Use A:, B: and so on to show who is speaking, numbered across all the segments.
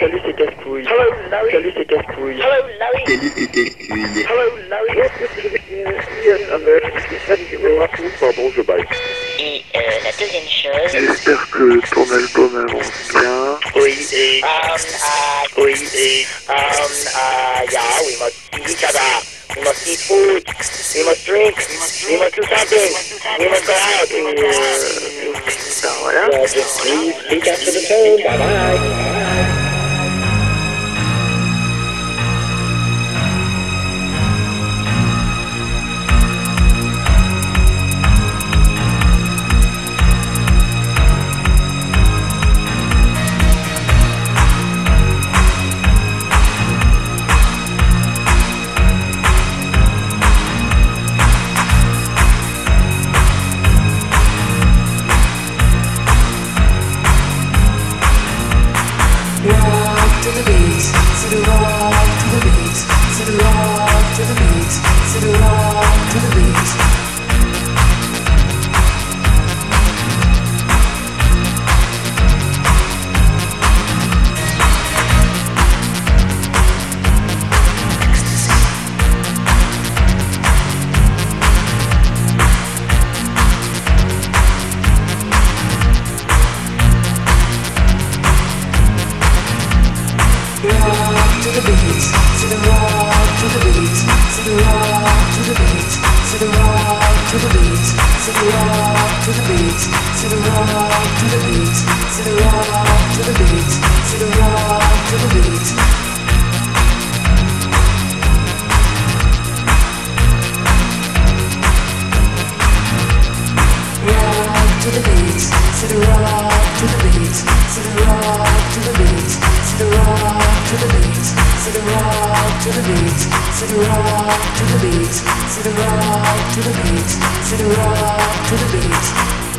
A: Salut, c'est casse-couille. Ah bah Salut, c'est casse-couille. Ah bah
B: Salut, c'est casse-couille.
A: Ah bah
B: Pardon, je baille.
C: Et euh, la deuxième chose.
B: J'espère que ton album avance bien.
A: Oui, et. Um, uh, oui, et. Um, uh, yeah, we must see each other. We must eat food. We must drink. We must do something. We must go out. Et, voilà. Yeah, just please speak after the tone. Bye bye.
D: to the beat, sit around to the beat, sit around to the beat.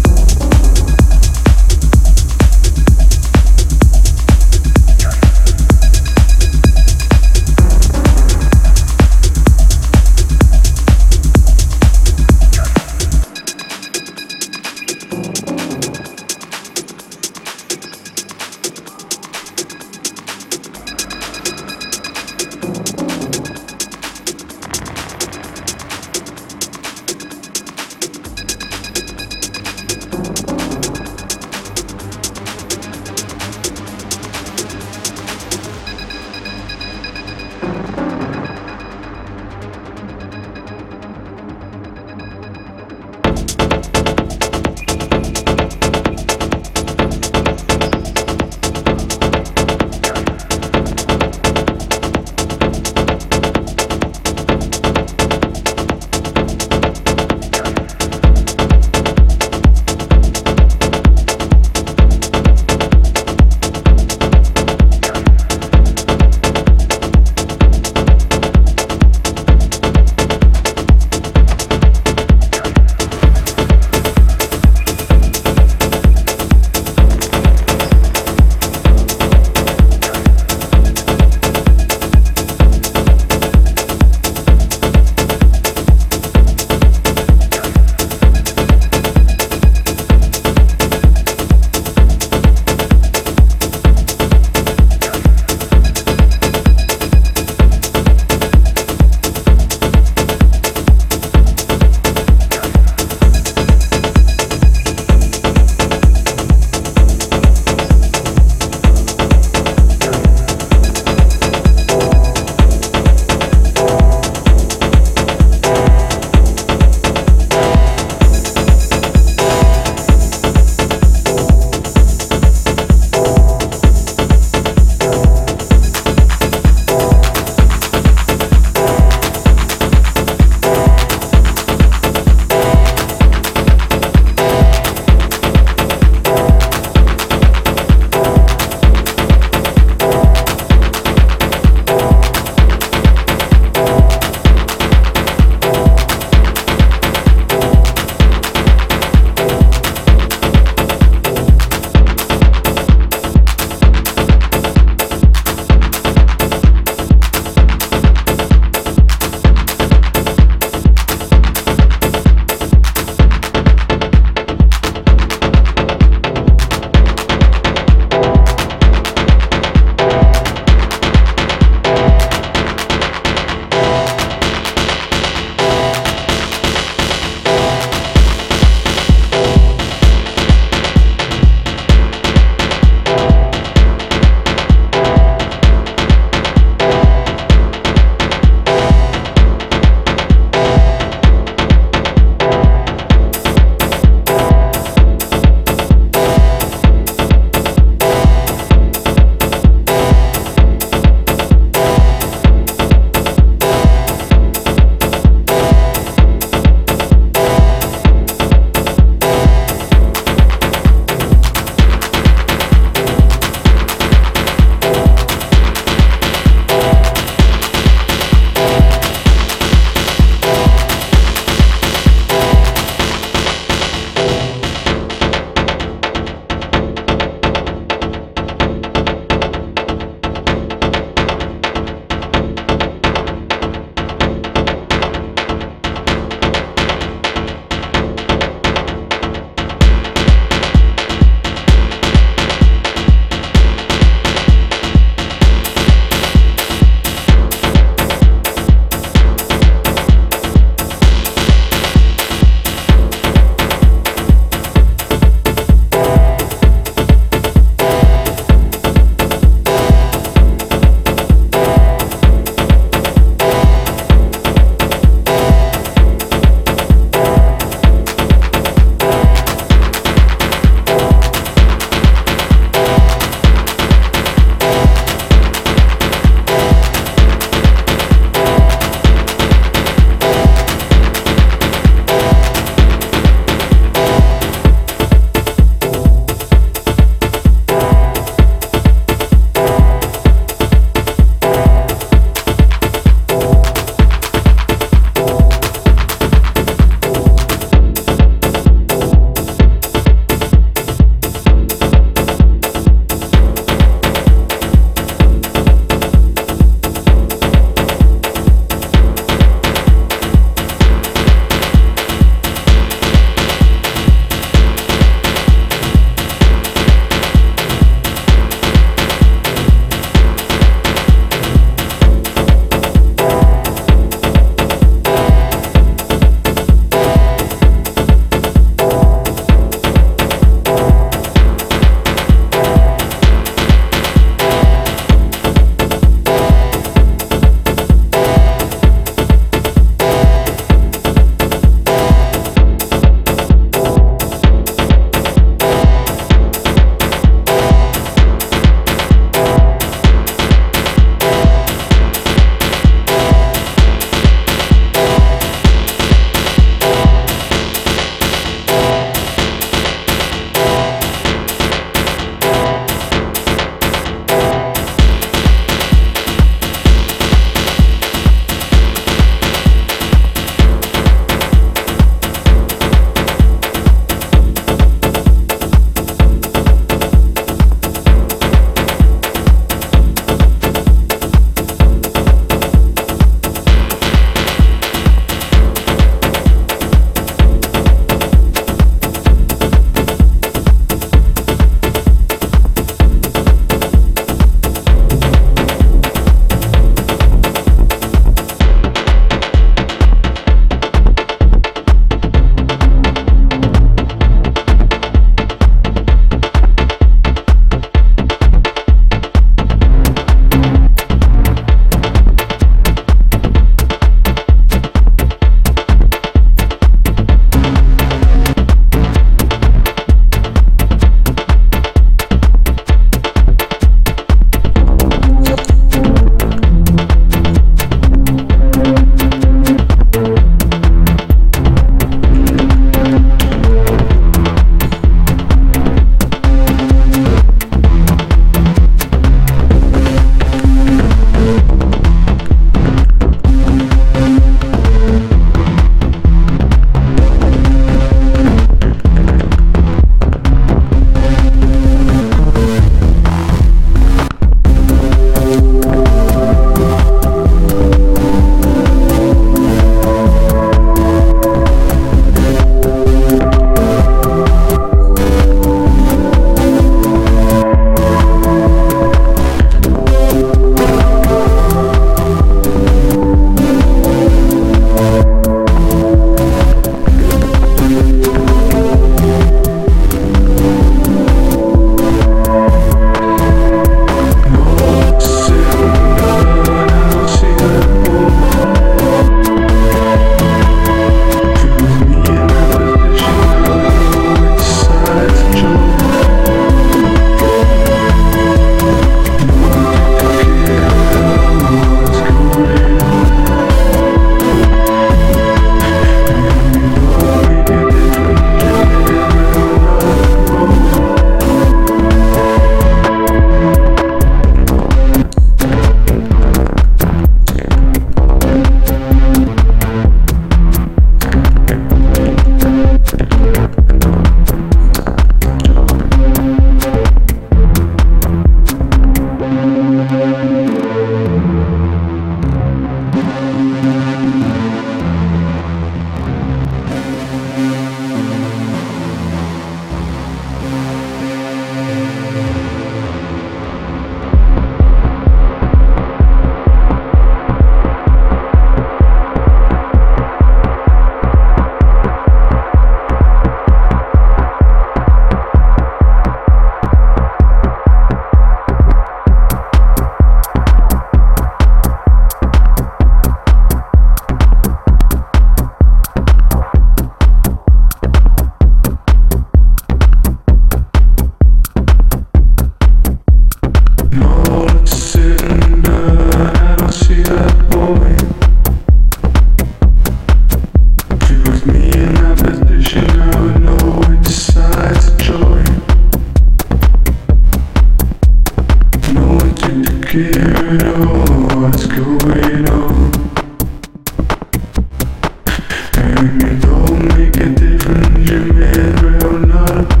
D: And
E: it don't make a difference, you may or not.